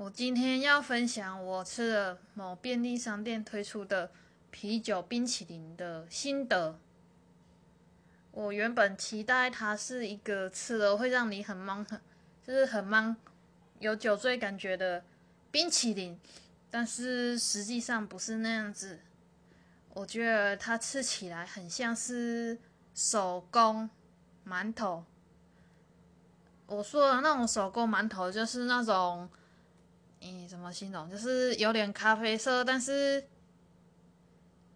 我今天要分享我吃了某便利商店推出的啤酒冰淇淋的心得。我原本期待它是一个吃了会让你很懵，很就是很懵，有酒醉感觉的冰淇淋，但是实际上不是那样子。我觉得它吃起来很像是手工馒头。我说的那种手工馒头，就是那种。嗯，怎么形容？就是有点咖啡色，但是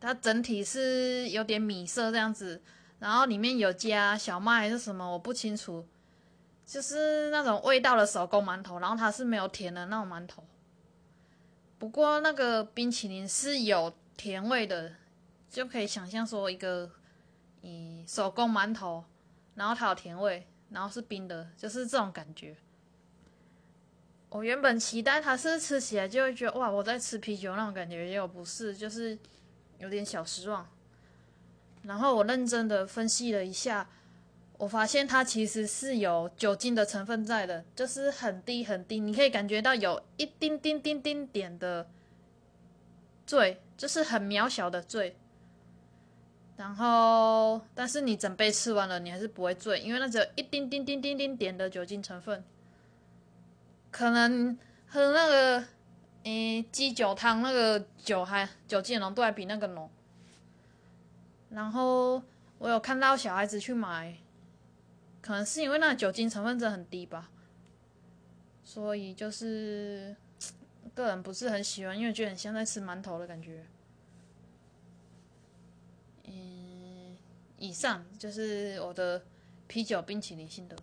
它整体是有点米色这样子，然后里面有加小麦还是什么，我不清楚。就是那种味道的手工馒头，然后它是没有甜的那种馒头。不过那个冰淇淋是有甜味的，就可以想象说一个嗯手工馒头，然后它有甜味，然后是冰的，就是这种感觉。我原本期待它是吃起来就会觉得哇，我在吃啤酒那种感觉，结果不是，就是有点小失望。然后我认真的分析了一下，我发现它其实是有酒精的成分在的，就是很低很低，你可以感觉到有一丁丁丁丁点的醉，就是很渺小的醉。然后，但是你整杯吃完了，你还是不会醉，因为那只有一丁丁丁丁丁点的酒精成分。可能喝那个，诶，鸡酒汤那个酒还酒精浓度还比那个浓。然后我有看到小孩子去买，可能是因为那个酒精成分真的很低吧，所以就是个人不是很喜欢，因为觉得很像在吃馒头的感觉。嗯，以上就是我的啤酒冰淇淋心得。